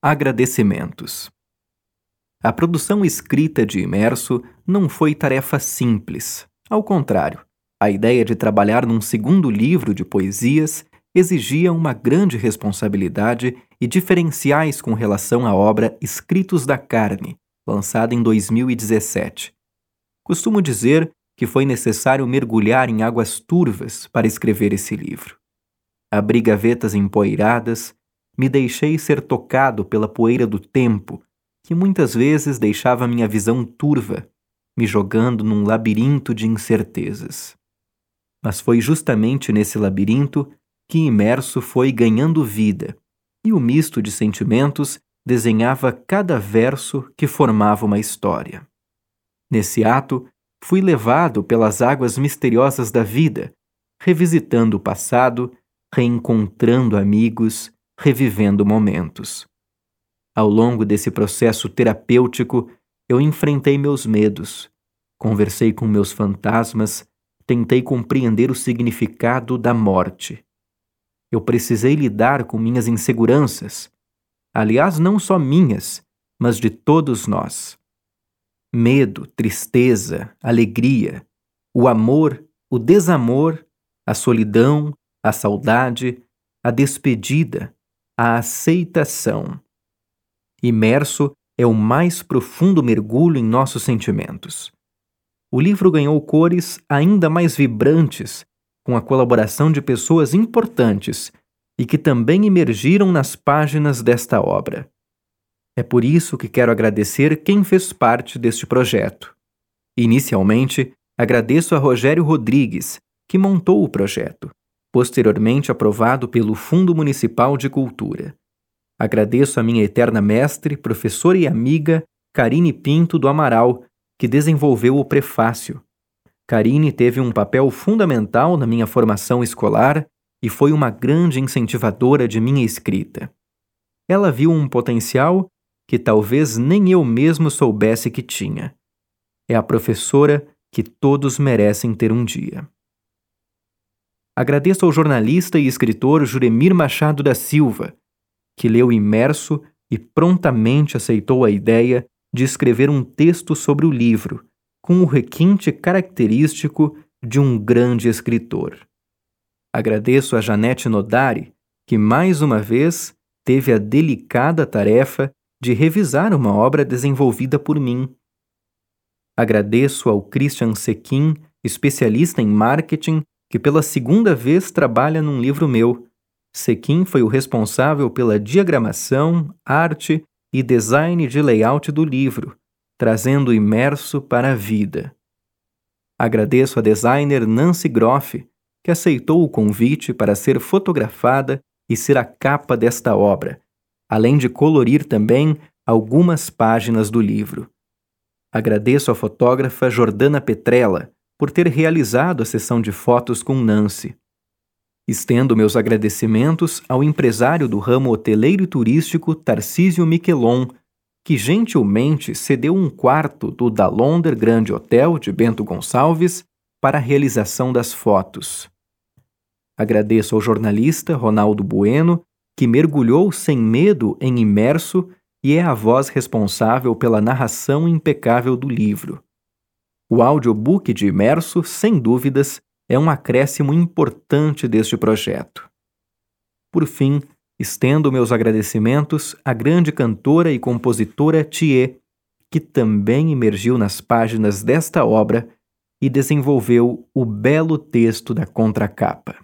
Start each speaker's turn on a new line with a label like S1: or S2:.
S1: Agradecimentos. A produção escrita de Imerso não foi tarefa simples. Ao contrário, a ideia de trabalhar num segundo livro de poesias exigia uma grande responsabilidade e diferenciais com relação à obra Escritos da Carne, lançada em 2017. Costumo dizer que foi necessário mergulhar em águas turvas para escrever esse livro. Abri gavetas empoeiradas, me deixei ser tocado pela poeira do tempo, que muitas vezes deixava minha visão turva, me jogando num labirinto de incertezas. Mas foi justamente nesse labirinto que imerso foi ganhando vida, e o misto de sentimentos desenhava cada verso que formava uma história. Nesse ato, fui levado pelas águas misteriosas da vida, revisitando o passado, reencontrando amigos, revivendo momentos. Ao longo desse processo terapêutico, eu enfrentei meus medos, conversei com meus fantasmas, tentei compreender o significado da morte. Eu precisei lidar com minhas inseguranças, aliás, não só minhas, mas de todos nós. Medo, tristeza, alegria, o amor, o desamor, a solidão, a saudade, a despedida, a aceitação. Imerso é o mais profundo mergulho em nossos sentimentos. O livro ganhou cores ainda mais vibrantes com a colaboração de pessoas importantes e que também emergiram nas páginas desta obra. É por isso que quero agradecer quem fez parte deste projeto. Inicialmente, agradeço a Rogério Rodrigues, que montou o projeto posteriormente aprovado pelo Fundo Municipal de Cultura. Agradeço a minha eterna mestre, professora e amiga Karine Pinto do Amaral, que desenvolveu o prefácio. Karine teve um papel fundamental na minha formação escolar e foi uma grande incentivadora de minha escrita. Ela viu um potencial que talvez nem eu mesmo soubesse que tinha. É a professora que todos merecem ter um dia. Agradeço ao jornalista e escritor Juremir Machado da Silva, que leu imerso e prontamente aceitou a ideia de escrever um texto sobre o livro, com o requinte característico de um grande escritor. Agradeço a Janete Nodari, que mais uma vez teve a delicada tarefa de revisar uma obra desenvolvida por mim. Agradeço ao Christian Sequin, especialista em marketing que pela segunda vez trabalha num livro meu. Sequin foi o responsável pela diagramação, arte e design de layout do livro, trazendo imerso para a vida. Agradeço a designer Nancy Groff, que aceitou o convite para ser fotografada e ser a capa desta obra, além de colorir também algumas páginas do livro. Agradeço à fotógrafa Jordana Petrella, por ter realizado a sessão de fotos com Nancy. Estendo meus agradecimentos ao empresário do ramo hoteleiro e turístico Tarcísio Miquelon, que gentilmente cedeu um quarto do Dalonder Grande Hotel de Bento Gonçalves para a realização das fotos. Agradeço ao jornalista Ronaldo Bueno, que mergulhou sem medo em imerso e é a voz responsável pela narração impecável do livro. O audiobook de Imerso, sem dúvidas, é um acréscimo importante deste projeto. Por fim, estendo meus agradecimentos à grande cantora e compositora Thier, que também emergiu nas páginas desta obra e desenvolveu o belo texto da contracapa.